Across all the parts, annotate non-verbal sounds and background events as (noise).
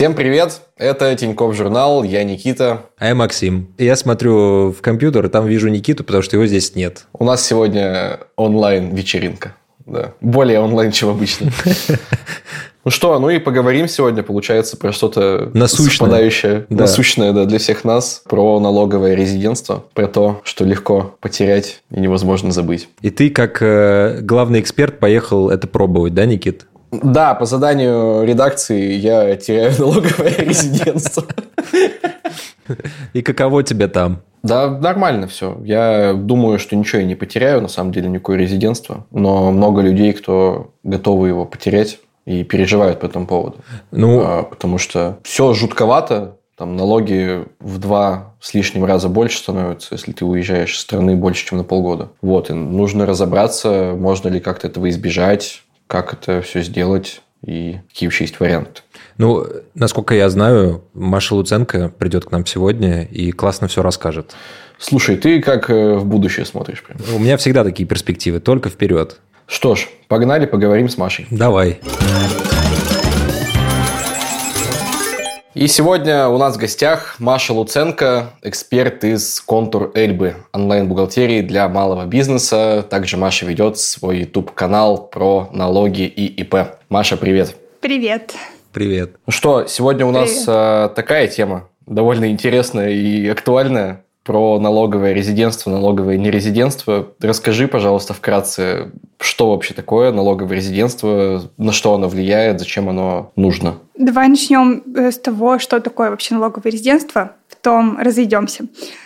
Всем привет! Это Тиньков журнал, я Никита. А я Максим. Я смотрю в компьютер, там вижу Никиту, потому что его здесь нет. У нас сегодня онлайн-вечеринка. Да. Более онлайн, чем обычно. (laughs) Ну что, ну и поговорим сегодня, получается, про что-то насущное. совпадающее, да. насущное да, для всех нас, про налоговое резидентство, про то, что легко потерять и невозможно забыть. И ты, как э, главный эксперт, поехал это пробовать, да, Никит? Да, по заданию редакции я теряю (laughs) налоговое резидентство. (laughs) И каково тебе там? Да, нормально все. Я думаю, что ничего я не потеряю, на самом деле, никакое резидентство. Но много людей, кто готовы его потерять и переживают по этому поводу. Ну, а, потому что все жутковато, там налоги в два с лишним раза больше становятся, если ты уезжаешь из страны больше, чем на полгода. Вот, и нужно разобраться, можно ли как-то этого избежать, как это все сделать и какие вообще есть варианты. Ну, насколько я знаю, Маша Луценко придет к нам сегодня и классно все расскажет. Слушай, ты как э, в будущее смотришь? Прям? У меня всегда такие перспективы, только вперед. Что ж, погнали, поговорим с Машей. Давай. И сегодня у нас в гостях Маша Луценко, эксперт из Контур Эльбы, онлайн-бухгалтерии для малого бизнеса. Также Маша ведет свой YouTube-канал про налоги и ИП. Маша, привет. Привет. Привет. Ну что, сегодня у нас а, такая тема, довольно интересная и актуальная про налоговое резидентство, налоговое нерезидентство. Расскажи, пожалуйста, вкратце, что вообще такое налоговое резидентство, на что оно влияет, зачем оно нужно? Давай начнем э, с того, что такое вообще налоговое резидентство потом разойдемся.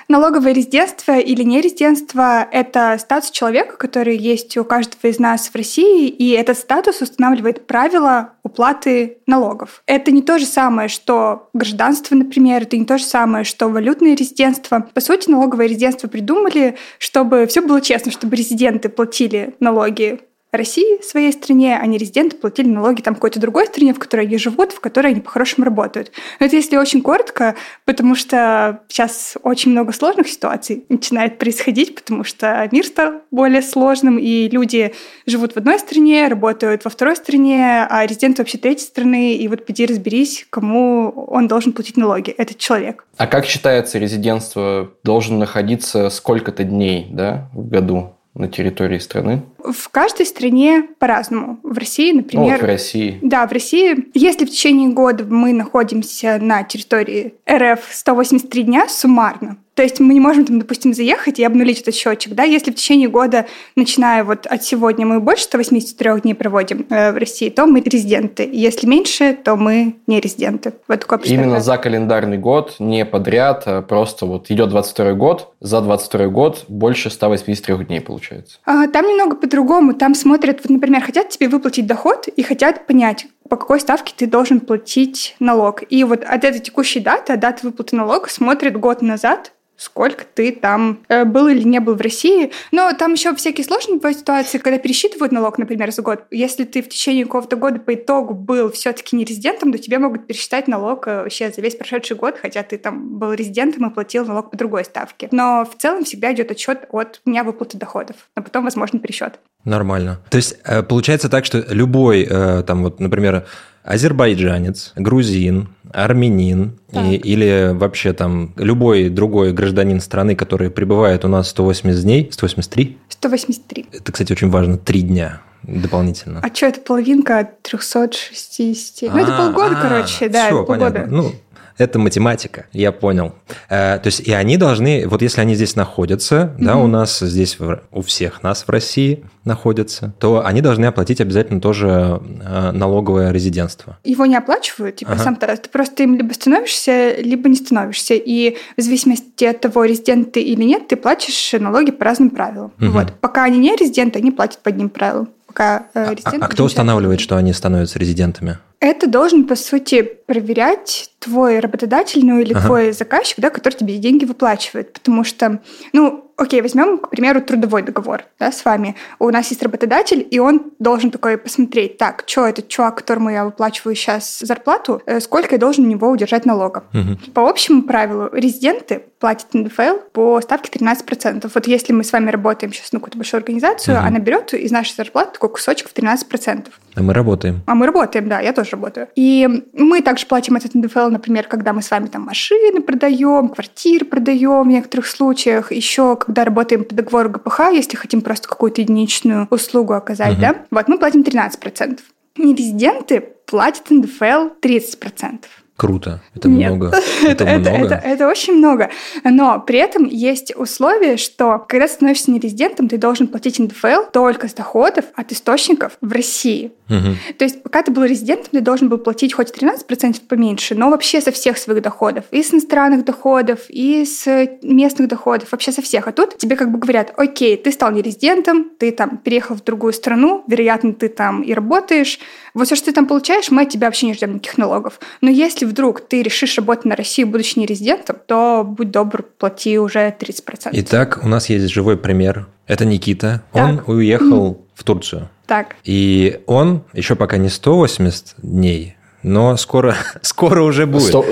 Налоговое резидентство или нерезидентство – это статус человека, который есть у каждого из нас в России, и этот статус устанавливает правила уплаты налогов. Это не то же самое, что гражданство, например, это не то же самое, что валютное резидентство. По сути, налоговое резидентство придумали, чтобы все было честно, чтобы резиденты платили налоги России, своей стране, а не резиденты платили налоги там какой-то другой стране, в которой они живут, в которой они по-хорошему работают. Но это если очень коротко, потому что сейчас очень много сложных ситуаций начинает происходить, потому что мир стал более сложным, и люди живут в одной стране, работают во второй стране, а резидент вообще третьей страны, и вот поди разберись, кому он должен платить налоги, этот человек. А как считается резидентство должен находиться сколько-то дней да, в году? на территории страны? В каждой стране по-разному. В России, например... О, в России. Да, в России. Если в течение года мы находимся на территории РФ 183 дня суммарно, то есть мы не можем там, допустим, заехать и обнулить этот счетчик, да, если в течение года, начиная вот от сегодня, мы больше 183 дней проводим э, в России, то мы резиденты. Если меньше, то мы не резиденты. Вот такое Именно за календарный год, не подряд, а просто вот идет 22 год, за 22 год больше 183 дней получается. А, там немного по-другому. Там смотрят, вот, например, хотят тебе выплатить доход и хотят понять, по какой ставке ты должен платить налог. И вот от этой текущей даты, от даты выплаты налога смотрят год назад, сколько ты там э, был или не был в России. Но там еще всякие сложные бывают ситуации, когда пересчитывают налог, например, за год. Если ты в течение какого-то года по итогу был все-таки не резидентом, то тебе могут пересчитать налог э, вообще за весь прошедший год, хотя ты там был резидентом и платил налог по другой ставке. Но в целом всегда идет отчет от дня выплаты доходов, а потом возможен пересчет. Нормально. То есть э, получается так, что любой, там вот, например, азербайджанец, грузин, армянин и, или вообще там любой другой гражданин страны, который пребывает у нас 180 дней, 183? 183. Это, кстати, очень важно, три дня дополнительно. А что, это половинка от 360? Ну, это полгода, короче, да, все, полгода. Ну, это математика, я понял. Э, то есть и они должны, вот если они здесь находятся, mm да, у нас здесь, у всех нас в России находятся, то они должны оплатить обязательно тоже э, налоговое резидентство. Его не оплачивают, типа ага. сам ты просто им либо становишься, либо не становишься. И в зависимости от того, резидент ты или нет, ты платишь налоги по разным правилам. Угу. Вот. Пока они не резиденты, они платят по одним правилам. Пока э. А, а кто устанавливает, что они становятся резидентами? Это должен, по сути, проверять твой работодатель, ну или ага. твой заказчик, да, который тебе деньги выплачивает. Потому что, ну, окей, возьмем, к примеру, трудовой договор да, с вами. У нас есть работодатель, и он должен такой посмотреть, так, что этот чувак, которому я выплачиваю сейчас зарплату, э, сколько я должен у него удержать налогов. Угу. По общему правилу, резиденты платят НДФЛ по ставке 13%. Вот если мы с вами работаем сейчас на какую-то большую организацию, угу. она берет из нашей зарплаты такой кусочек в 13%. А мы работаем. А мы работаем, да, я тоже работаю. И мы также платим этот НДФЛ, например, когда мы с вами там машины продаем, квартиры продаем в некоторых случаях, еще когда работаем по договору ГПХ, если хотим просто какую-то единичную услугу оказать, угу. да, вот мы платим 13%. Нерезиденты платят НДФЛ 30%. Круто. Это Нет. много. (laughs) Это, это, много. Это, это, это очень много. Но при этом есть условие, что когда ты становишься нерезидентом, ты должен платить НДФЛ только с доходов от источников в России. Угу. То есть пока ты был резидентом, ты должен был платить хоть 13% поменьше, но вообще со всех своих доходов. И с иностранных доходов, и с местных доходов, вообще со всех. А тут тебе как бы говорят, окей, ты стал нерезидентом, ты там переехал в другую страну, вероятно, ты там и работаешь. Вот все, что ты там получаешь, мы от тебя вообще не ждем никаких налогов. Но если вдруг ты решишь работать на России, будучи нерезидентом, то будь добр, плати уже 30%. Итак, у нас есть живой пример. Это Никита. Так. Он уехал в Турцию. Так. И он еще пока не 180 дней, но скоро, (laughs) скоро уже будет. 100,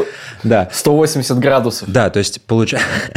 да. 180 градусов. Да, то есть получ...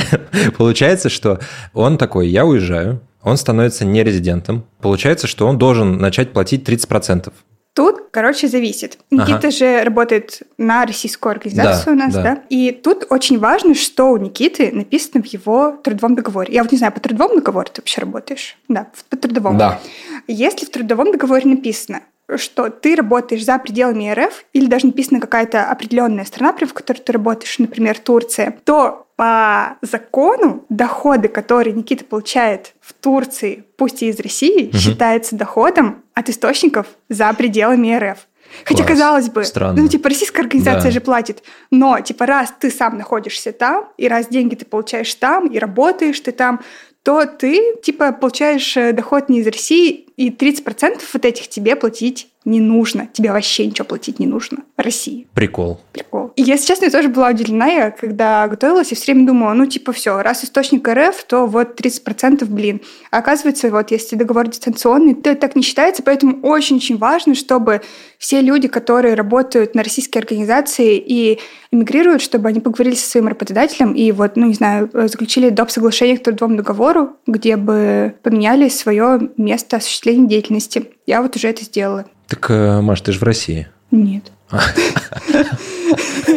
(laughs) получается, что он такой, я уезжаю, он становится нерезидентом. Получается, что он должен начать платить 30%. Тут, короче, зависит. Никита ага. же работает на российскую организацию да, у нас, да. да? И тут очень важно, что у Никиты написано в его трудовом договоре. Я вот не знаю, по трудовому договору ты вообще работаешь? Да, по трудовому. Да. Если в трудовом договоре написано, что ты работаешь за пределами РФ, или даже написана какая-то определенная страна, в которой ты работаешь, например, Турция, то по закону доходы, которые Никита получает в Турции, пусть и из России, угу. считаются доходом от источников за пределами РФ. Хотя, Класс. казалось бы, Странно. ну, типа, российская организация да. же платит. Но, типа, раз ты сам находишься там, и раз деньги ты получаешь там, и работаешь ты там, то ты, типа, получаешь э, доход не из России, и 30% вот этих тебе платить не нужно. Тебе вообще ничего платить не нужно. России. Прикол. Прикол. И, если честно, я тоже была удивлена, я когда готовилась, и все время думала, ну, типа, все, раз источник РФ, то вот 30%, блин. А оказывается, вот если договор дистанционный, то так не считается, поэтому очень-очень важно, чтобы все люди, которые работают на российские организации и эмигрируют, чтобы они поговорили со своим работодателем и вот, ну, не знаю, заключили доп. соглашение к трудовому договору, где бы поменяли свое место осуществления деятельности. Я вот уже это сделала. Так, э, Маш, ты же в России. Нет. (laughs)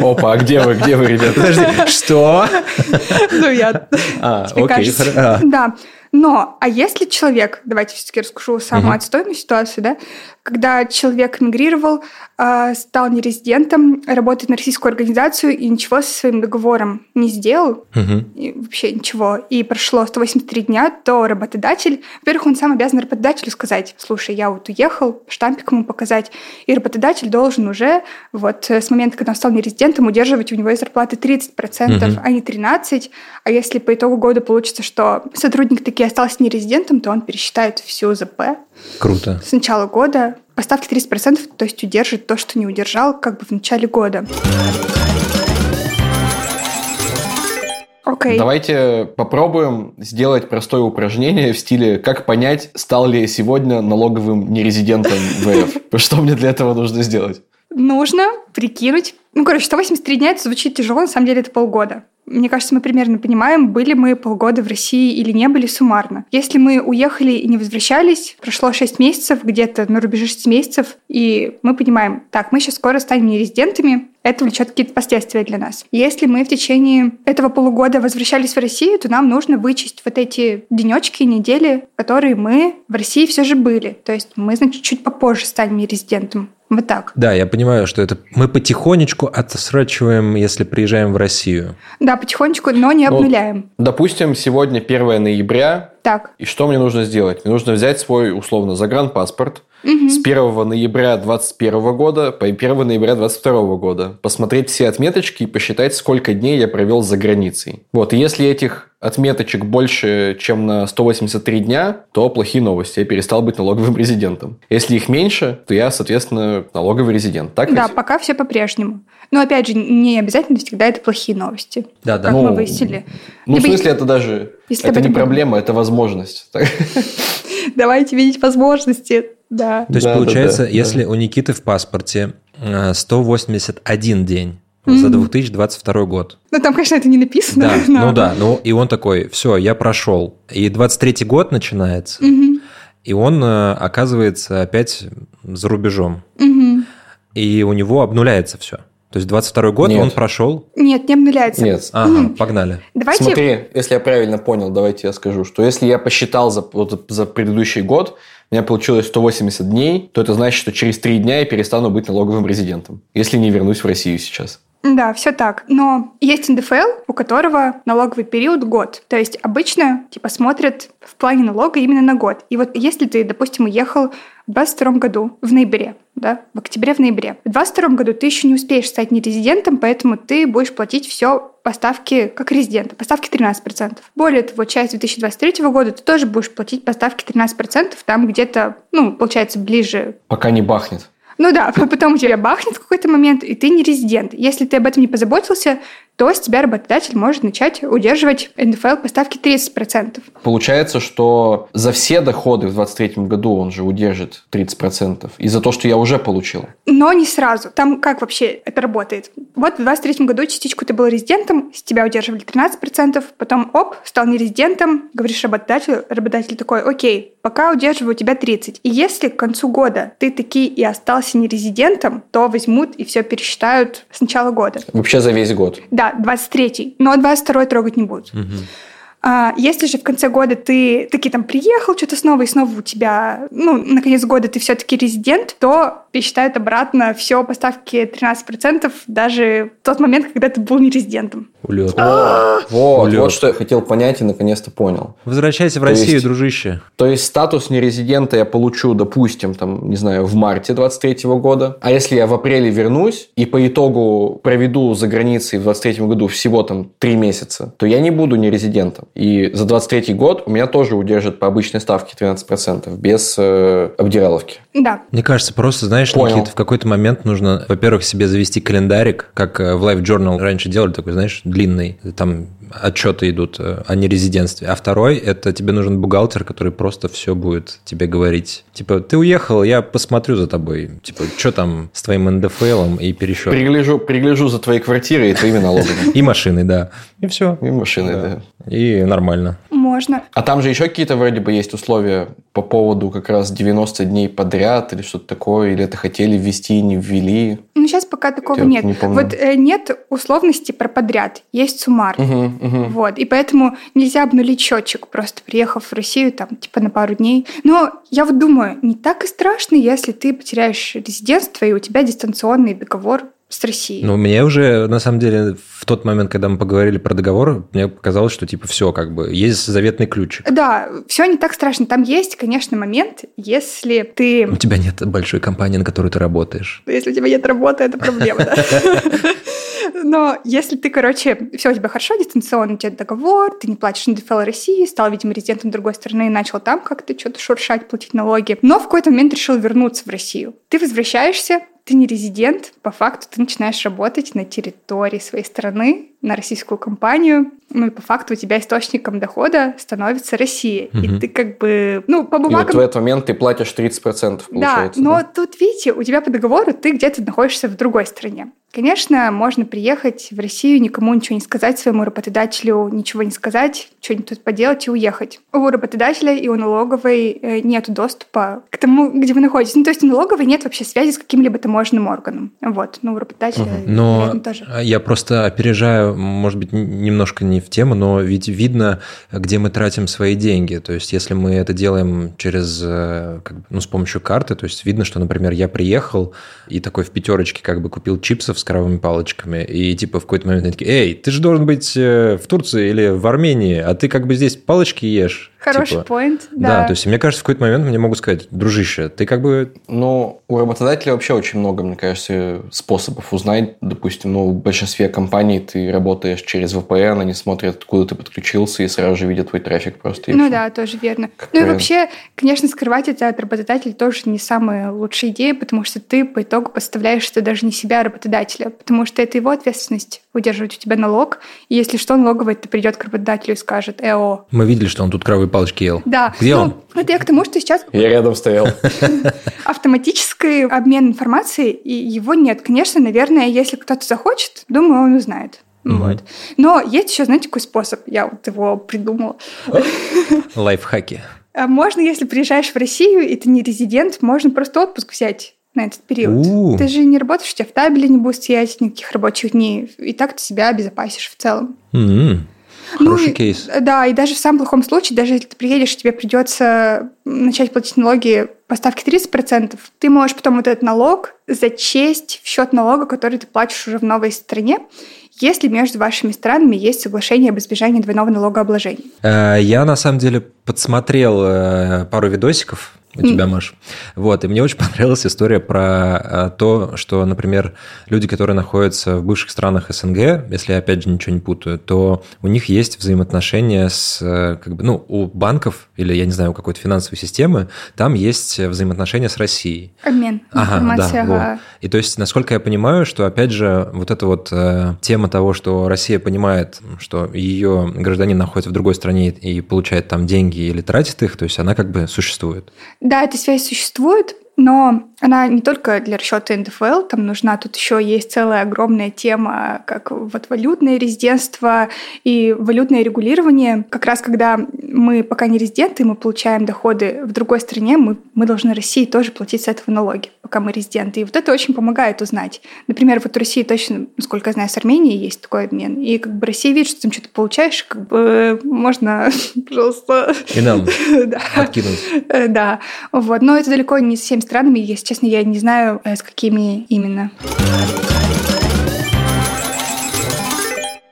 Опа, а где вы, где вы, ребята? Подожди, что? Ну, я... (laughs) А, окей. А. Да. Но, а если человек, давайте все-таки расскажу самую отстойную ситуацию, да, когда человек мигрировал, стал нерезидентом, работает на российскую организацию и ничего со своим договором не сделал, угу. и вообще ничего, и прошло 183 дня, то работодатель, во-первых, он сам обязан работодателю сказать, слушай, я вот уехал, штампик ему показать, и работодатель должен уже вот с момента, когда он стал нерезидентом, удерживать у него из зарплаты 30%, угу. а не 13%, а если по итогу года получится, что сотрудник таки остался нерезидентом, то он пересчитает всю ЗП. Круто. С начала года поставки 30%, то есть удержит то, что не удержал как бы в начале года. Okay. Давайте попробуем сделать простое упражнение в стиле «Как понять, стал ли я сегодня налоговым нерезидентом ВФ?» (laughs) Что мне для этого нужно сделать? Нужно прикинуть. Ну, короче, 183 дня это звучит тяжело, на самом деле это полгода мне кажется, мы примерно понимаем, были мы полгода в России или не были суммарно. Если мы уехали и не возвращались, прошло 6 месяцев, где-то на рубеже 6 месяцев, и мы понимаем, так, мы сейчас скоро станем нерезидентами, это влечет какие-то последствия для нас. Если мы в течение этого полугода возвращались в Россию, то нам нужно вычесть вот эти денечки, недели, которые мы в России все же были. То есть мы, значит, чуть попозже станем резидентом. Вот так. Да, я понимаю, что это мы потихонечку отсрачиваем, если приезжаем в Россию. Да, потихонечку, но не ну, обнуляем. Ну, допустим, сегодня 1 ноября. Так. И что мне нужно сделать? Мне нужно взять свой, условно, загранпаспорт, угу. с 1 ноября 2021 года по 1 ноября 2022 года, посмотреть все отметочки и посчитать, сколько дней я провел за границей. Вот, и если этих отметочек больше, чем на 183 дня, то плохие новости. Я перестал быть налоговым резидентом. Если их меньше, то я, соответственно, налоговый резидент. Так да, ведь? пока все по-прежнему. Но, опять же, не обязательно всегда это плохие новости. Да, да. Как ну, мы выяснили. Ну, Либо в смысле, это даже... Это не проблема, это возможность. (laughs) Давайте видеть возможности. Да. То есть, да, получается, да, да, если да. у Никиты в паспорте 181 день mm-hmm. за 2022 год. Ну, там, конечно, это не написано. Да, но... ну да, ну и он такой, все, я прошел. И 23 год начинается, mm-hmm. и он оказывается опять за рубежом. Mm-hmm. И у него обнуляется все. То есть 22 год Нет. он прошел? Нет, не обнуляется. Нет. Ага, Мгм. погнали. Давайте... Смотри, если я правильно понял, давайте я скажу, что если я посчитал за, вот, за предыдущий год, у меня получилось 180 дней, то это значит, что через 3 дня я перестану быть налоговым резидентом, если не вернусь в Россию сейчас. Да, все так. Но есть НДФЛ, у которого налоговый период год. То есть обычно типа смотрят в плане налога именно на год. И вот если ты, допустим, уехал в 22 году, в ноябре, да, в октябре, в ноябре. В 22 году ты еще не успеешь стать нерезидентом, поэтому ты будешь платить все поставки как резидента, поставки 13%. Более того, часть 2023 года ты тоже будешь платить поставки 13%, там где-то, ну, получается, ближе Пока не бахнет. Ну да, (laughs) потом у тебя бахнет в какой-то момент, и ты не резидент. Если ты об этом не позаботился, то с тебя работодатель может начать удерживать НДФЛ поставки 30%. Получается, что за все доходы в 2023 году он же удержит 30%. И за то, что я уже получил. Но не сразу. Там как вообще это работает? Вот в 2023 году частичку ты был резидентом, с тебя удерживали 13%, потом оп, стал нерезидентом, говоришь работодателю, работодатель такой, окей, пока удерживаю у тебя 30. И если к концу года ты таки и остался нерезидентом, то возьмут и все пересчитают с начала года. Вообще за весь год. Да, 23-й, но 22-й трогать не будут. А, если же в конце года ты таки там приехал, что-то снова и снова у тебя, ну, на конец года ты все-таки резидент, то пересчитают обратно все поставки 13% даже в тот момент, когда ты был не резидентом. Улет. Вот, Улет. вот что я хотел понять и наконец-то понял. Возвращайся в То Россию, есть- дружище. То есть статус нерезидента я получу, допустим, там, не знаю, в марте 23 года. А если я в апреле вернусь и по итогу проведу за границей в 23 году всего там 3 месяца, то я не буду нерезидентом. И за 23 год у меня тоже удержат по обычной ставке 13%, без э, обдираловки. Да, Мне кажется, просто, знаешь, Понял. Никита, в какой-то момент нужно, во-первых, себе завести календарик, как э, в Life Journal раньше делали, такой, знаешь, длинный, там отчеты идут э, о нерезидентстве. А второй, это тебе нужен бухгалтер, который просто все будет тебе говорить. Типа, ты уехал, я посмотрю за тобой. Типа, что там с твоим НДФЛом и пересчет. Пригляжу, пригляжу за твоей квартирой и твоими налогами. И машины, да. (laughs) И все. И машиной, да. И нормально. Можно. А там же еще какие-то вроде бы есть условия по поводу как раз 90 дней подряд или что-то такое, или это хотели ввести и не ввели. Ну, сейчас пока такого Я нет. не помню. Вот э, нет условности про подряд, есть суммар. Мгм, мгм. Вот, и поэтому нельзя обнулить счетчик, просто приехав в Россию, там, типа, на пару дней. Но я вот думаю, не так и страшно, если ты потеряешь резидентство, и у тебя дистанционный договор с Россией. Ну, мне уже, на самом деле, в тот момент, когда мы поговорили про договор, мне показалось, что, типа, все, как бы, есть заветный ключик. Да, все не так страшно. Там есть, конечно, момент, если ты... У тебя нет большой компании, на которой ты работаешь. Если у тебя нет работы, это проблема, да. (laughs) Но если ты, короче, все у тебя хорошо, дистанционно у тебя договор, ты не платишь НДФЛ России, стал, видимо, резидентом другой страны и начал там как-то что-то шуршать, платить налоги, но в какой-то момент решил вернуться в Россию. Ты возвращаешься, ты не резидент, по факту ты начинаешь работать на территории своей страны, на российскую компанию, ну и по факту у тебя источником дохода становится Россия. Мгм. И ты как бы, ну, по И вот бумагам... в этот момент ты платишь 30%, Да, получается. но тут, видите, у тебя по договору ты где-то находишься в другой стране. Конечно, можно приехать в Россию, никому ничего не сказать, своему работодателю ничего не сказать, что-нибудь тут поделать и уехать. У работодателя и у налоговой нет доступа к тому, где вы находитесь. Ну, то есть у налоговой нет вообще связи с каким-либо таможенным органом. Вот, ну, у работодателя, Но вероятно, тоже. я просто опережаю, может быть, немножко не в тему, но ведь видно, где мы тратим свои деньги. То есть, если мы это делаем через, э, как бы, ну, с помощью карты, то есть видно, что, например, я приехал и такой в пятерочке как бы купил чипсов с коровыми палочками, и типа в какой-то момент они такие, эй, ты же должен быть э, в Турции или в Армении, а ты как бы здесь палочки ешь. Хороший типа. point, да. Да, то есть мне кажется, в какой-то момент мне могут сказать, дружище, ты как бы... Ну, у работодателя вообще очень много, мне кажется, способов узнать. Допустим, ну, в большинстве компаний ты работаешь через VPN, они смотрят, откуда ты подключился, и сразу же видят твой трафик просто. Ну да, тоже верно. Как ну и вообще, конечно, скрывать это от работодателя тоже не самая лучшая идея, потому что ты по итогу подставляешь это даже не себя, а работодателя, потому что это его ответственность удерживать у тебя налог. И если что, налоговый это придет к работодателю и скажет ЭО. Мы видели, что он тут кровые палочки ел. Да. Где ну, он? Это я к тому, что сейчас... Я рядом стоял. (laughs) Автоматический обмен информацией, и его нет. Конечно, наверное, если кто-то захочет, думаю, он узнает. Угу. Вот. Но есть еще, знаете, какой способ? Я вот его придумала. (laughs) Лайфхаки. А можно, если приезжаешь в Россию, и ты не резидент, можно просто отпуск взять на этот период. У-у-у. Ты же не работаешь, у тебя в табеле не будет стоять никаких рабочих дней. И так ты себя обезопасишь в целом. Mm-hmm. Хороший ну, кейс. Да, и даже в самом плохом случае, даже если ты приедешь, тебе придется начать платить налоги по ставке 30%, ты можешь потом вот этот налог зачесть в счет налога, который ты платишь уже в новой стране, если между вашими странами есть соглашение об избежании двойного налогообложения. Э, я на самом деле подсмотрел э, пару видосиков у тебя, Маш. Вот, и мне очень (laughs) понравилась история про а, то, что, например, люди, которые находятся в бывших странах СНГ, если я опять же ничего не путаю, то у них есть взаимоотношения с, э, как бы, ну, у банков или, я не знаю, у какой-то финансовой системы, там есть взаимоотношения с Россией. Обмен ага, Да, вот. И то есть, насколько я понимаю, что, опять же, вот эта вот э, тема того, что Россия понимает, что ее гражданин находится в другой стране и получает там деньги или тратит их, то есть она как бы существует. Да, эта связь существует, но она не только для расчета НДФЛ, там нужна, тут еще есть целая огромная тема, как вот валютное резидентство и валютное регулирование. Как раз когда мы пока не резиденты, мы получаем доходы в другой стране, мы, мы должны России тоже платить с этого налоги, пока мы резиденты. И вот это очень помогает узнать. Например, вот у России точно, насколько я знаю, с Арменией есть такой обмен. И как бы Россия видит, что ты там что-то получаешь, как бы можно, (laughs) пожалуйста... И нам (laughs) откинуть. Да. Вот. Но это далеко не со всеми странами есть честно, я не знаю, э, с какими именно.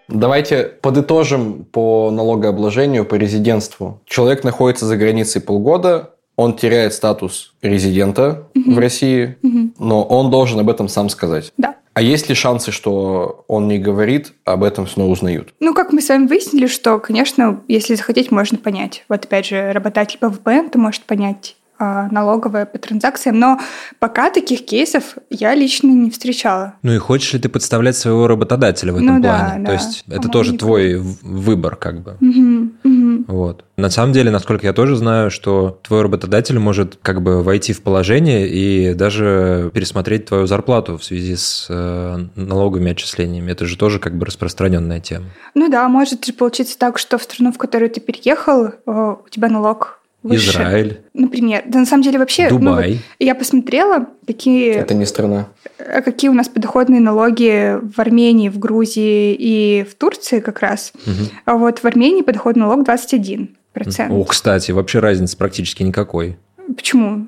Давайте подытожим по налогообложению, по резидентству. Человек находится за границей полгода, он теряет статус резидента угу. в России, угу. но он должен об этом сам сказать. Да. А есть ли шансы, что он не говорит, об этом снова узнают? Ну, как мы с вами выяснили, что, конечно, если захотеть, можно понять. Вот опять же, работатель по VPN, то может понять налоговая по транзакциям, но пока таких кейсов я лично не встречала. Ну и хочешь ли ты подставлять своего работодателя в этом ну, плане? Да, То есть да. это тоже твой выбор как бы. Угу, угу. Вот. На самом деле, насколько я тоже знаю, что твой работодатель может как бы войти в положение и даже пересмотреть твою зарплату в связи с э, налоговыми отчислениями. Это же тоже как бы распространенная тема. Ну да, может же получиться так, что в страну, в которую ты переехал, у тебя налог выше. Израиль. Например. Да на самом деле вообще... Ну, Дубай. Ну, я посмотрела, какие... Это не страна. Э, какие у нас подоходные налоги в Армении, в Грузии и в Турции как раз. Угу. А вот в Армении подоходный налог 21%. О, кстати, вообще разницы практически никакой. Почему?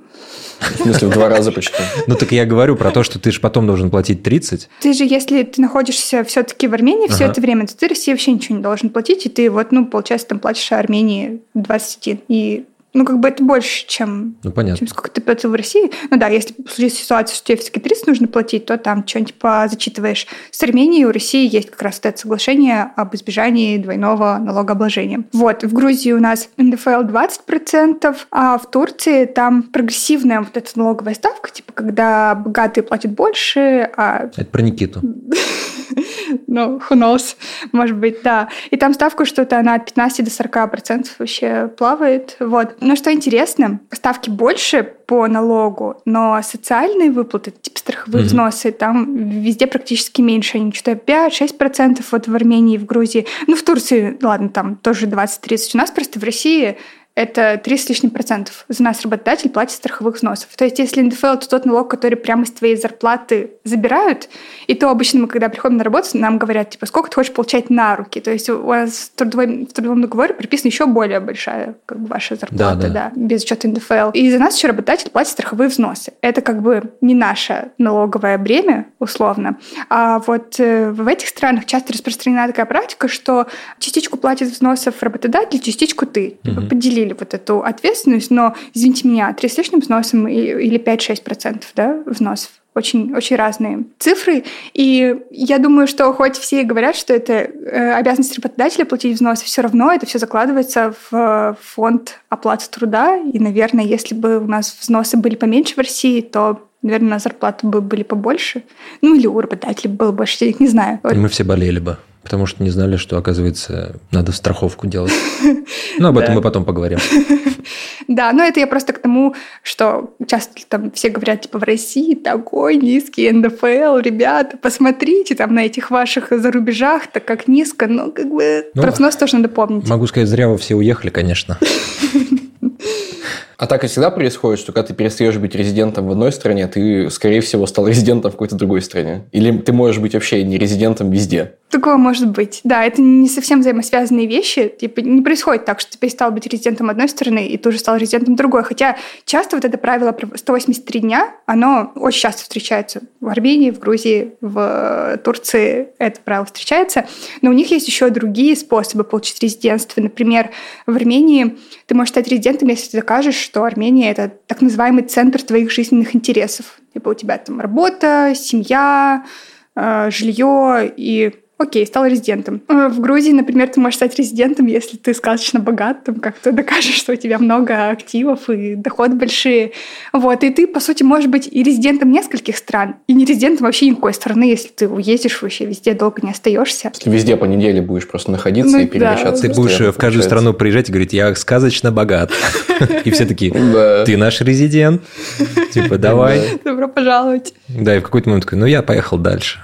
В смысле, в два раза почти. (laughs) Ну, так я говорю про то, что ты же потом должен платить 30. Ты же, если ты находишься все-таки в Армении все это время, то ты России вообще ничего не должен платить, и ты вот, ну, получается, там платишь Армении 21. И ну, как бы это больше, чем, ну, понятно. чем сколько ты платил в России. Ну да, если случится ситуация, что тебе все-таки 30 нужно платить, то там что-нибудь зачитываешь. С Арменией у России есть как раз это соглашение об избежании двойного налогообложения. Вот, в Грузии у нас НДФЛ 20%, а в Турции там прогрессивная вот эта налоговая ставка, типа когда богатые платят больше, а... Это про Никиту. (laughs) (laughs) ну, who knows, может быть, да. И там ставка что-то, она от 15 до 40 процентов вообще плавает. Вот. Но что интересно, ставки больше по налогу, но социальные выплаты, типа страховые mm-hmm. взносы, там везде практически меньше. Они что-то 5-6 процентов вот в Армении, в Грузии. Ну, в Турции, ладно, там тоже 20-30. У нас просто в России это 30 с лишним процентов. За нас работодатель платит страховых взносов. То есть если НДФЛ – это тот налог, который прямо из твоей зарплаты забирают, и то обычно мы, когда приходим на работу, нам говорят, типа, сколько ты хочешь получать на руки. То есть у вас в трудовом, в трудовом договоре прописана еще более большая как бы, ваша зарплата, да, да. да, без учета НДФЛ. И за нас еще работодатель платит страховые взносы. Это как бы не наше налоговое бремя, условно. А вот э, в этих странах часто распространена такая практика, что частичку платит взносов работодатель, частичку ты. Угу. Поделили разделили вот эту ответственность, но, извините меня, 3 с лишним взносом или 5-6% да, взносов очень, очень разные цифры. И я думаю, что хоть все говорят, что это э, обязанность работодателя платить взносы, все равно это все закладывается в фонд оплаты труда. И, наверное, если бы у нас взносы были поменьше в России, то наверное, на зарплату бы были побольше. Ну, или у работодателя было больше денег, не знаю. И мы все болели бы, потому что не знали, что, оказывается, надо страховку делать. Ну, об (laughs) этом мы потом поговорим. (laughs) Да, но это я просто к тому, что часто там все говорят, типа, в России такой низкий НДФЛ, ребята, посмотрите там на этих ваших зарубежах, так как низко, ну, как бы, ну, про взнос тоже надо помнить. Могу сказать, зря вы все уехали, конечно. (laughs) А так и всегда происходит, что когда ты перестаешь быть резидентом в одной стране, ты, скорее всего, стал резидентом в какой-то другой стране. Или ты можешь быть вообще не резидентом везде. Такое может быть. Да, это не совсем взаимосвязанные вещи. Типа не происходит так, что ты перестал быть резидентом одной страны и тоже стал резидентом другой. Хотя часто вот это правило про 183 дня, оно очень часто встречается в Армении, в Грузии, в Турции это правило встречается. Но у них есть еще другие способы получить резидентство. Например, в Армении ты можешь стать резидентом, если ты докажешь, что Армения – это так называемый центр твоих жизненных интересов. Типа у тебя там работа, семья, э, жилье и окей, стал резидентом. Э, в Грузии, например, ты можешь стать резидентом, если ты сказочно богат, там как-то (laughs) докажешь, что у тебя много активов и доходы большие. Вот, и ты, по сути, можешь быть и резидентом нескольких стран, и не резидентом вообще никакой страны, если ты уедешь вообще везде, долго не остаешься. Если везде по неделе будешь просто находиться ну, и перемещаться. Да. Ты будешь в каждую страну приезжать и говорить, я сказочно богат. (laughs) И все такие, ты наш резидент. Типа, (laughs) давай. Добро пожаловать. Да, и в какой-то момент такой, ну я поехал дальше.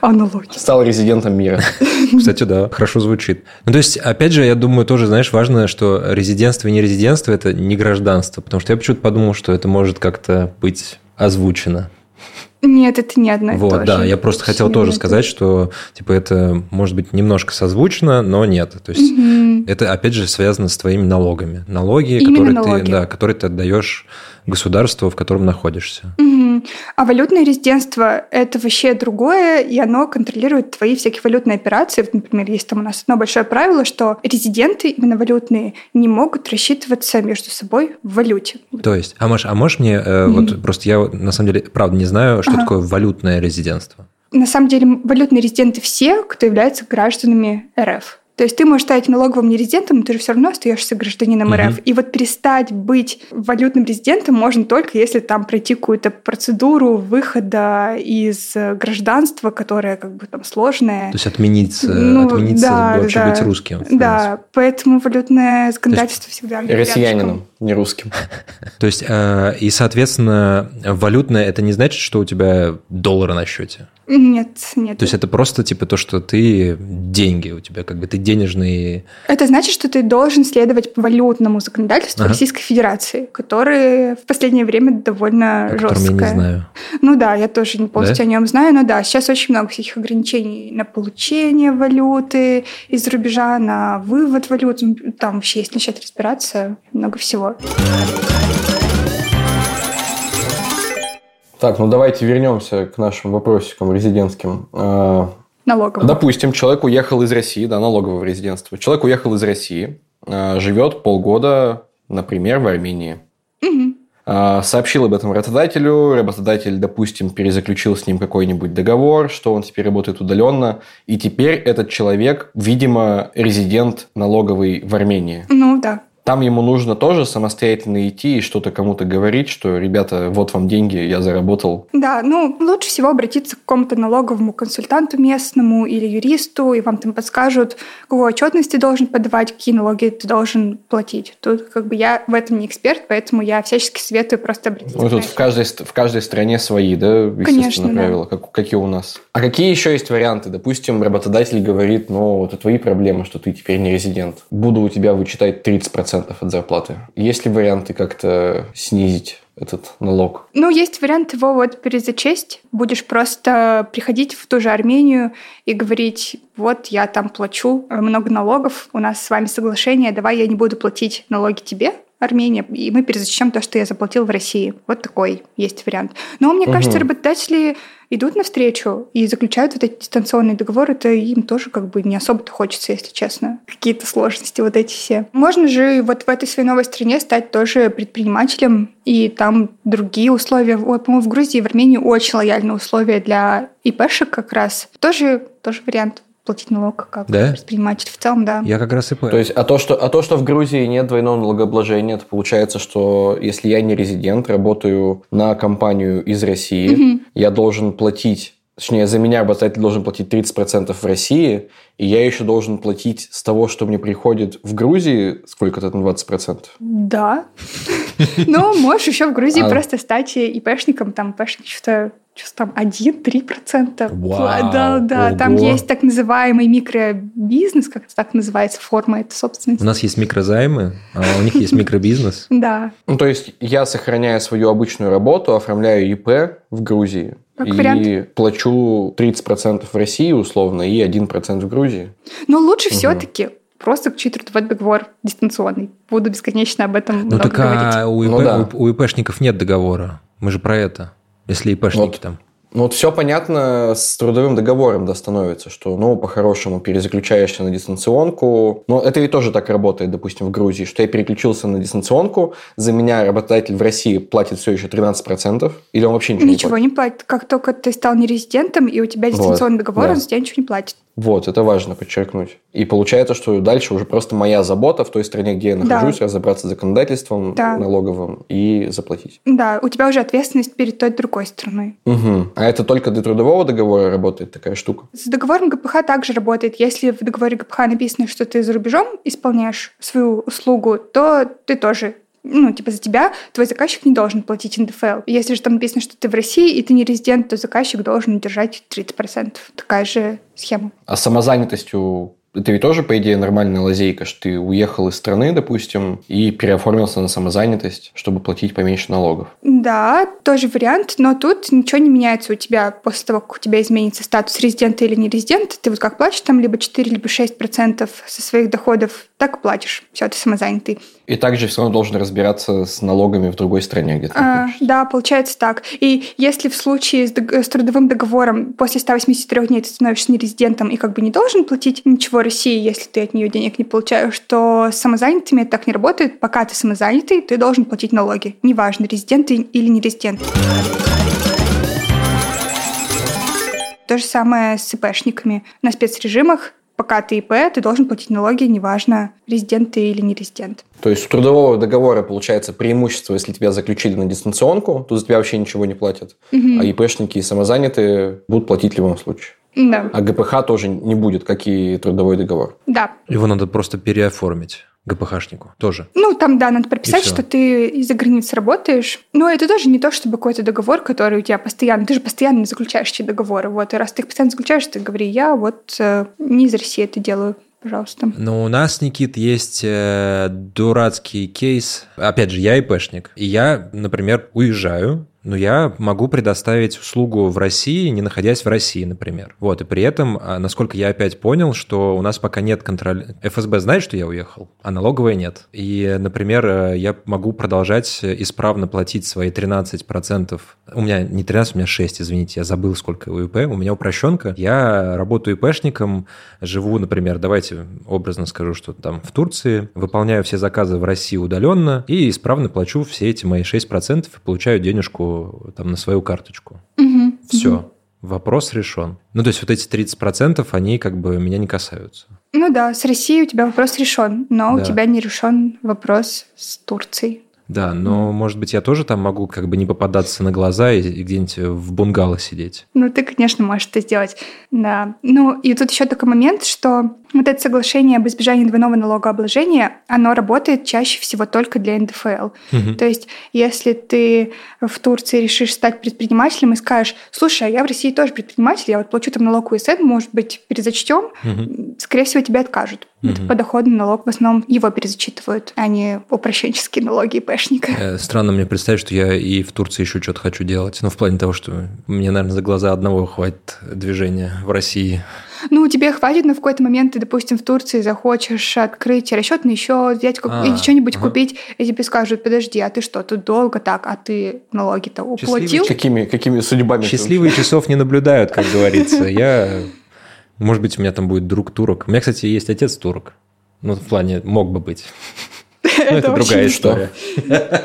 Аналогия. Стал резидентом мира. (laughs) Кстати, да, хорошо звучит. Ну, то есть, опять же, я думаю, тоже, знаешь, важно, что резидентство и не резидентство – это не гражданство, потому что я почему-то подумал, что это может как-то быть озвучено. Нет, это не одно и вот, то же. да, я просто хотел тоже сказать, что типа это может быть немножко созвучно, но нет. То есть угу. это опять же связано с твоими налогами. Налоги, которые налоги. ты, да, которые ты отдаешь государству, в котором находишься. Угу. А валютное резидентство – это вообще другое, и оно контролирует твои всякие валютные операции. Например, есть там у нас одно большое правило, что резиденты, именно валютные, не могут рассчитываться между собой в валюте. То есть, а можешь, а можешь мне, э, угу. вот просто я на самом деле, правда, не знаю, что ага. такое валютное резидентство? На самом деле валютные резиденты все, кто является гражданами РФ. То есть ты можешь стать налоговым нерезидентом, но ты же все равно остаешься гражданином РФ. Угу. И вот перестать быть валютным резидентом можно только если там пройти какую-то процедуру выхода из гражданства, которая как бы там сложная. То есть отменить, ну, отмениться да, вообще да, быть русским. Да, поэтому валютное законодательство всегда... Россиянином, не русским. То есть, э, и, соответственно, валютное, это не значит, что у тебя доллары на счете? Нет, нет. То есть это просто типа то, что ты деньги у тебя, как бы ты денежный. Это значит, что ты должен следовать по валютному законодательству ага. Российской Федерации, которое в последнее время довольно О жесткое. я не знаю. Ну да, я тоже не полностью да? о нем знаю, но да, сейчас очень много всяких ограничений на получение валюты из-за рубежа, на вывод валюты. Там вообще, если начать разбираться, много всего. Так, ну давайте вернемся к нашим вопросикам резидентским. А, налогового. Допустим, человек уехал из России, да, налогового резидентства. Человек уехал из России, а, живет полгода, например, в Армении. Угу. Сообщил об этом работодателю, работодатель, допустим, перезаключил с ним какой-нибудь договор, что он теперь работает удаленно, и теперь этот человек, видимо, резидент налоговый в Армении. Ну да. Там ему нужно тоже самостоятельно идти и что-то кому-то говорить, что, ребята, вот вам деньги, я заработал. Да, ну, лучше всего обратиться к какому-то налоговому консультанту местному или юристу, и вам там подскажут, какую отчетность ты должен подавать, какие налоги ты должен платить. Тут как бы я в этом не эксперт, поэтому я всячески советую просто обратиться. Ну, тут в каждой, в каждой стране свои, да, естественно, Конечно, правила, да. как, какие у нас. А какие еще есть варианты? Допустим, работодатель говорит, ну, это твои проблемы, что ты теперь не резидент. Буду у тебя вычитать 30% 10% от зарплаты. Есть ли варианты как-то снизить этот налог? Ну, есть вариант его вот перезачесть. Будешь просто приходить в ту же Армению и говорить, вот я там плачу много налогов, у нас с вами соглашение, давай я не буду платить налоги тебе, Армения, и мы перезачтем то, что я заплатил в России. Вот такой есть вариант. Но мне угу. кажется, работодатели идут навстречу и заключают вот эти дистанционные договоры, это им тоже как бы не особо-то хочется, если честно. Какие-то сложности вот эти все. Можно же вот в этой своей новой стране стать тоже предпринимателем, и там другие условия. Вот, по-моему, в Грузии, в Армении очень лояльные условия для ИПшек как раз. Тоже, тоже вариант платить налог как да? предприниматель в целом, да. Я как раз и То есть, а то, что, а то, что в Грузии нет двойного налогообложения, это получается, что если я не резидент, работаю на компанию из России, угу. я должен платить Точнее, за меня работодатель должен платить 30% в России, и я еще должен платить с того, что мне приходит в Грузии, сколько-то там 20%? Да. (laughs) Ну, можешь еще в Грузии а. просто стать ИПшником, там ИПшник что-то что там 1-3%. Вау, да, да, ого. там есть так называемый микробизнес, как это так называется, форма это собственности. У нас есть микрозаймы, а у них есть микробизнес. (laughs) Да. Ну, то есть я сохраняю свою обычную работу, оформляю ИП в Грузии, как и вариант. плачу 30% в России условно и 1% в Грузии. Но лучше угу. все-таки просто учить трудовой договор дистанционный. Буду бесконечно об этом ну, так говорить. А у, ИП, ну, да. у, у ИПшников нет договора. Мы же про это если ИПшники вот. там. Ну вот все понятно с трудовым договором да, становится, что ну по-хорошему перезаключаешься на дистанционку. Но это и тоже так работает, допустим, в Грузии, что я переключился на дистанционку, за меня работодатель в России платит все еще 13%, или он вообще ничего, ничего не платит? не платит. Как только ты стал нерезидентом, и у тебя дистанционный вот, договор, да. он за тебя ничего не платит. Вот, это важно подчеркнуть. И получается, что дальше уже просто моя забота в той стране, где я нахожусь, да. разобраться с законодательством да. налоговым и заплатить. Да, у тебя уже ответственность перед той другой страной. Угу. А это только для трудового договора работает такая штука? С договором ГПХ также работает. Если в договоре ГПХ написано, что ты за рубежом исполняешь свою услугу, то ты тоже ну, типа за тебя твой заказчик не должен платить НДФЛ. Если же там написано, что ты в России и ты не резидент, то заказчик должен держать 30%. Такая же схема. А самозанятостью это ведь тоже, по идее, нормальная лазейка, что ты уехал из страны, допустим, и переоформился на самозанятость, чтобы платить поменьше налогов. Да, тоже вариант, но тут ничего не меняется у тебя после того, как у тебя изменится статус резидента или не резидента. Ты вот как платишь там либо 4, либо 6 процентов со своих доходов, так платишь. Все, ты самозанятый. И также все равно должен разбираться с налогами в другой стране, где ты а, Да, получается так. И если в случае с, с трудовым договором после 183 дней ты становишься нерезидентом и как бы не должен платить ничего России, если ты от нее денег не получаешь, то с самозанятыми это так не работает. Пока ты самозанятый, ты должен платить налоги. Неважно, резидент ты или не резидент. То же самое с ИПшниками. На спецрежимах пока ты ИП, ты должен платить налоги, неважно, резидент ты или не резидент. То есть у трудового договора получается преимущество, если тебя заключили на дистанционку, то за тебя вообще ничего не платят. Угу. А ИПшники и самозанятые будут платить в любом случае. Да. А ГПХ тоже не будет, как и трудовой договор. Да. Его надо просто переоформить. ГПХшнику тоже. Ну, там, да, надо прописать, что ты из-за границы работаешь. Но это тоже не то, чтобы какой-то договор, который у тебя постоянно... Ты же постоянно заключаешь эти договоры. Вот, и раз ты их постоянно заключаешь, ты говори, я вот э, не из России это делаю пожалуйста. Но у нас, Никит, есть э, дурацкий кейс. Опять же, я ИПшник. И я, например, уезжаю но я могу предоставить услугу в России, не находясь в России, например. Вот, и при этом, а, насколько я опять понял, что у нас пока нет контроля... ФСБ знает, что я уехал, а налоговая нет. И, например, э, я могу продолжать исправно платить свои 13%. У меня не 13, у меня 6, извините, я забыл, сколько у ИП. У меня упрощенка. Я работаю ИПшником, живу, например, давайте образно скажу, что там в Турции, выполняю все заказы в России удаленно и исправно плачу все эти мои 6% и получаю денежку там на свою карточку. Угу, Все. Угу. Вопрос решен. Ну, то есть вот эти 30%, они как бы меня не касаются. Ну да, с Россией у тебя вопрос решен, но да. у тебя не решен вопрос с Турцией. Да, но, может быть, я тоже там могу как бы не попадаться на глаза и, и где-нибудь в бунгало сидеть. Ну, ты, конечно, можешь это сделать, да. Ну, и тут еще такой момент, что вот это соглашение об избежании двойного налогообложения, оно работает чаще всего только для НДФЛ. Угу. То есть, если ты в Турции решишь стать предпринимателем и скажешь, слушай, а я в России тоже предприниматель, я вот плачу там налог УСН, может быть, перезачтем, угу. скорее всего, тебе откажут Mm-hmm. Подоходный налог в основном его перезачитывают, а не упрощенческие налоги ИПшника. Э, странно мне представить, что я и в Турции еще что-то хочу делать. Ну, в плане того, что мне, наверное, за глаза одного хватит движения в России. Ну, тебе хватит, но в какой-то момент ты, допустим, в Турции захочешь открыть расчетный счет, взять а, или что-нибудь ага. купить, и тебе скажут, подожди, а ты что, тут долго так, а ты налоги-то уплатил? Какими, какими судьбами? Счастливые часов не наблюдают, как говорится. Я, может быть, у меня там будет друг турок. У меня, кстати, есть отец турок. Ну, в плане, мог бы быть. Ну, это, другая история.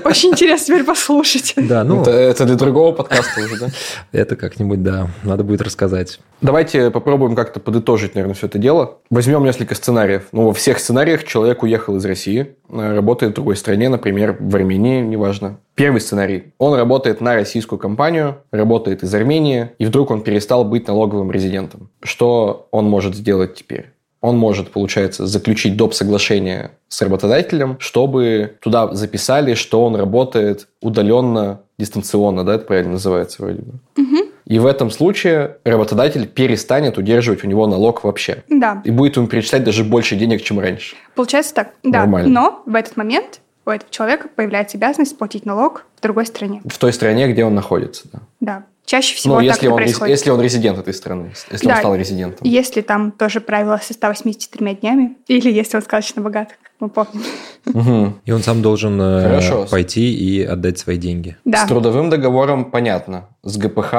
Очень интересно теперь послушать. Да, ну... Это, для другого подкаста уже, да? Это как-нибудь, да, надо будет рассказать. Давайте попробуем как-то подытожить, наверное, все это дело. Возьмем несколько сценариев. Ну, во всех сценариях человек уехал из России, э, работает в другой стране, например, в Армении, неважно. Первый сценарий. Он работает на российскую компанию, работает из Армении, и вдруг он перестал быть налоговым резидентом. Что он может сделать теперь? Он может, получается, заключить доп. соглашение с работодателем, чтобы туда записали, что он работает удаленно, дистанционно, да, это правильно называется вроде бы. Угу. И в этом случае работодатель перестанет удерживать у него налог вообще. Да. И будет ему перечислять даже больше денег, чем раньше. Получается так, да. Нормально. Но в этот момент у этого человека появляется обязанность платить налог в другой стране. В той стране, где он находится, да. Да. Чаще всего ну, так если это он, происходит. Если он резидент этой страны, если да, он стал резидентом. Если там тоже правило со 183 днями, или если он сказочно богат, как мы помним. Угу. И он сам должен э, Хорошо. пойти и отдать свои деньги. Да. С трудовым договором понятно. С ГПХ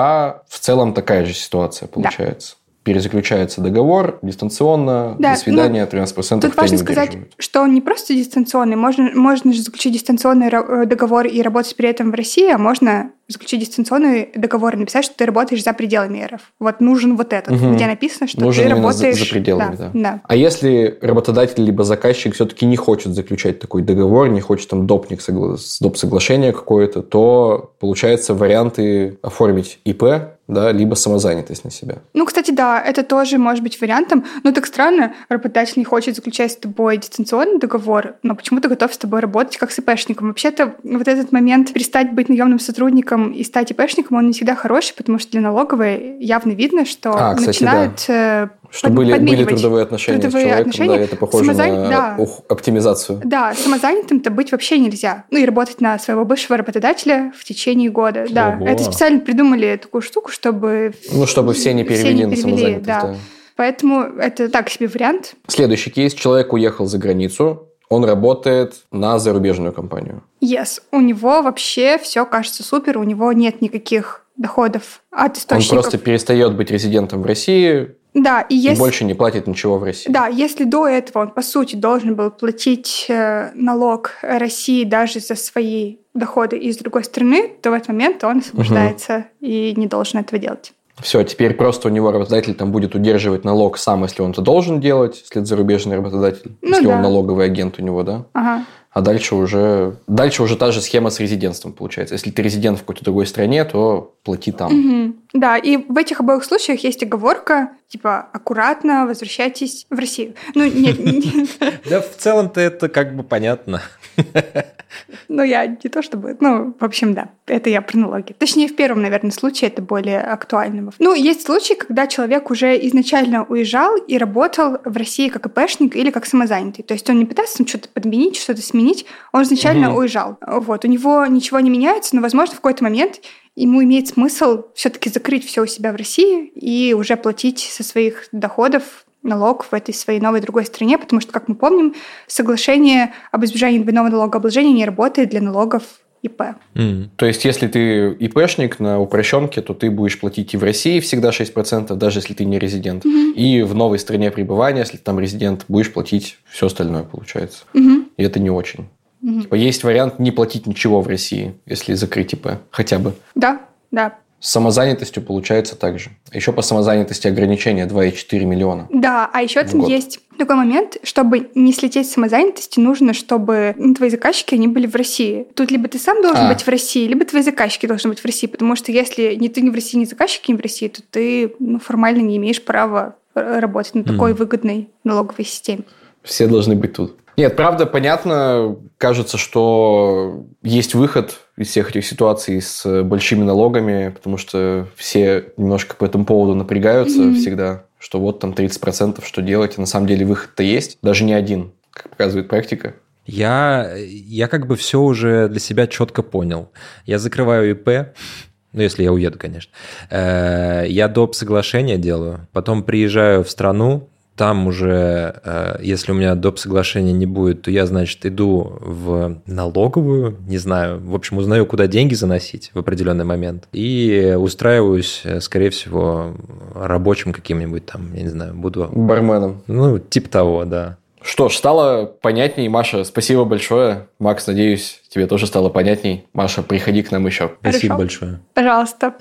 в целом такая же ситуация получается. Да перезаключается договор дистанционно, да, до свидания, ну, 13% Тут важно сказать, что он не просто дистанционный, можно, можно же заключить дистанционный э, договор и работать при этом в России, а можно заключить дистанционный договор и написать, что ты работаешь за пределами РФ. Вот нужен вот этот, угу. где написано, что нужен ты работаешь... За, за пределами, да, да. да. А если работодатель либо заказчик все-таки не хочет заключать такой договор, не хочет там допник, согла... доп. соглашение какое-то, то получается варианты оформить ИП, да, либо самозанятость на себя. Ну, кстати, да, это тоже может быть вариантом. Но так странно, работодатель не хочет заключать с тобой дистанционный договор, но почему-то готов с тобой работать как с ИПшником. Вообще-то вот этот момент перестать быть наемным сотрудником и стать ИПшником, он не всегда хороший, потому что для налоговой явно видно, что а, кстати, начинают да. Что под, были, были трудовые отношения трудовые с человеком, отношения. да, это похоже Самозан... на да. оптимизацию. Да, самозанятым-то быть вообще нельзя. Ну и работать на своего бывшего работодателя в течение года. Ого. Да, это специально придумали такую штуку, чтобы... Ну, чтобы все не перевели, все не перевели на самозанятых. Да. да. Поэтому это так себе вариант. Следующий кейс. Человек уехал за границу, он работает на зарубежную компанию. Yes. У него вообще все кажется супер, у него нет никаких доходов от источников. Он просто перестает быть резидентом в России, да, и, если... больше не платит ничего в России. Да, если до этого он, по сути, должен был платить э, налог России даже за свои доходы из другой страны, то в этот момент он освобождается угу. и не должен этого делать. Все, теперь просто у него работодатель там будет удерживать налог сам, если он это должен делать, если это зарубежный работодатель, ну, если да. он налоговый агент у него, да? Ага. А дальше уже, дальше уже та же схема с резидентством получается. Если ты резидент в какой-то другой стране, то плати там. Угу. Да, и в этих обоих случаях есть оговорка, типа, аккуратно возвращайтесь в Россию. Ну, нет. (laughs) Да, в целом-то это как бы понятно. (laughs) Ну, я не то чтобы... Ну, в общем, да, это я про налоги. Точнее, в первом, наверное, случае это более актуально. Ну, есть случаи, когда человек уже изначально уезжал и работал в России как ИПшник или как самозанятый. То есть он не пытался там что-то подменить, что-то сменить, он изначально угу. уезжал. Вот, у него ничего не меняется, но, возможно, в какой-то момент ему имеет смысл все-таки закрыть все у себя в России и уже платить со своих доходов налог в этой своей новой другой стране, потому что, как мы помним, соглашение об избежании двойного налогообложения не работает для налогов ИП. Mm. То есть, если ты ИПшник на упрощенке, то ты будешь платить и в России всегда 6%, даже если ты не резидент. Mm-hmm. И в новой стране пребывания, если ты там резидент, будешь платить все остальное, получается. Mm-hmm. И это не очень. Mm-hmm. Типа, есть вариант не платить ничего в России, если закрыть ИП, хотя бы. Да, да. С самозанятостью получается так же. Еще по самозанятости ограничения 2,4 миллиона. Да, а еще там год. есть такой момент, чтобы не слететь с самозанятости, нужно, чтобы твои заказчики, они были в России. Тут либо ты сам должен а. быть в России, либо твои заказчики должны быть в России, потому что если ни ты не в России, ни заказчики не в России, то ты ну, формально не имеешь права работать на такой mm. выгодной налоговой системе. Все должны быть тут. Нет, правда, понятно. Кажется, что есть выход из всех этих ситуаций с большими налогами, потому что все немножко по этому поводу напрягаются mm-hmm. всегда. что вот там 30%, что делать, и на самом деле выход-то есть, даже не один, как показывает практика. Я, я как бы все уже для себя четко понял. Я закрываю ИП, ну, если я уеду, конечно. Э, я доп. соглашения делаю, потом приезжаю в страну, там уже, э, если у меня доп. соглашения не будет, то я, значит, иду в налоговую, не знаю, в общем, узнаю, куда деньги заносить в определенный момент, и устраиваюсь, э, скорее всего, рабочим каким-нибудь там, я не знаю, буду... Барменом. Ну, типа того, да. Что ж, стало понятней. Маша, спасибо большое. Макс, надеюсь, тебе тоже стало понятней. Маша, приходи к нам еще. Хорошо. Спасибо большое. Пожалуйста.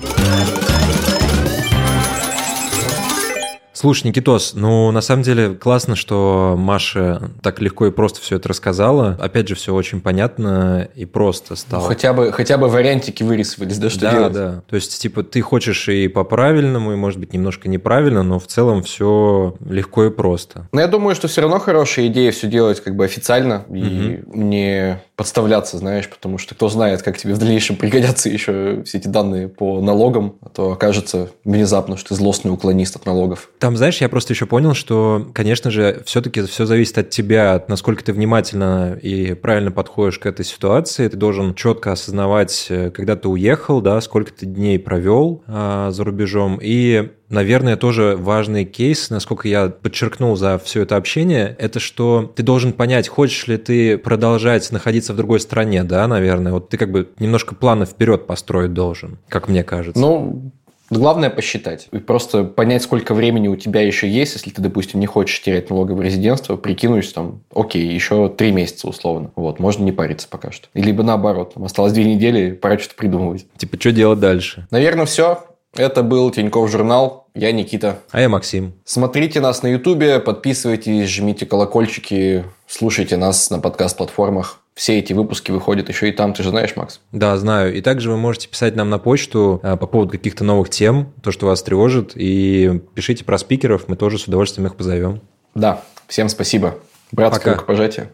Слушай, Никитос, ну, на самом деле, классно, что Маша так легко и просто все это рассказала. Опять же, все очень понятно и просто стало. Ну, хотя бы, хотя бы вариантики вырисовались, да, что да, делать? Да, да. То есть, типа, ты хочешь и по-правильному, и, может быть, немножко неправильно, но в целом все легко и просто. Но я думаю, что все равно хорошая идея все делать как бы официально угу. и не подставляться, знаешь, потому что кто знает, как тебе в дальнейшем (laughs) пригодятся еще все эти данные по налогам, а то окажется внезапно, что ты злостный уклонист от налогов. Там, знаешь, я просто еще понял, что, конечно же, все-таки все зависит от тебя, от насколько ты внимательно и правильно подходишь к этой ситуации. Ты должен четко осознавать, э, когда ты уехал, да, сколько ты дней провел а, за рубежом, и наверное, тоже важный кейс, насколько я подчеркнул за все это общение, это что ты должен понять, хочешь ли ты продолжать находиться в другой стране, да, наверное. Вот ты как бы немножко планы вперед построить должен, как мне кажется. Ну, Главное посчитать. И просто понять, сколько времени у тебя еще есть, если ты, допустим, не хочешь терять налоговое резидентство, прикинуть там, окей, еще три месяца условно. Вот, можно не париться пока что. Либо наоборот, там осталось две недели, пора что-то придумывать. Типа, что делать дальше? Наверное, все. Это был Тиньков журнал. Я Никита. А я Максим. Смотрите нас на Ютубе, подписывайтесь, жмите колокольчики, слушайте нас на подкаст-платформах. Все эти выпуски выходят еще и там, ты же знаешь, Макс? Да, знаю. И также вы можете писать нам на почту а, по поводу каких-то новых тем, то, что вас тревожит, и пишите про спикеров, мы тоже с удовольствием их позовем. Да, всем спасибо. Братское Пока. рукопожатие.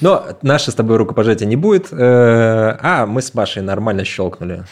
Но наше с тобой рукопожатие не будет, э, а мы с Машей нормально щелкнули.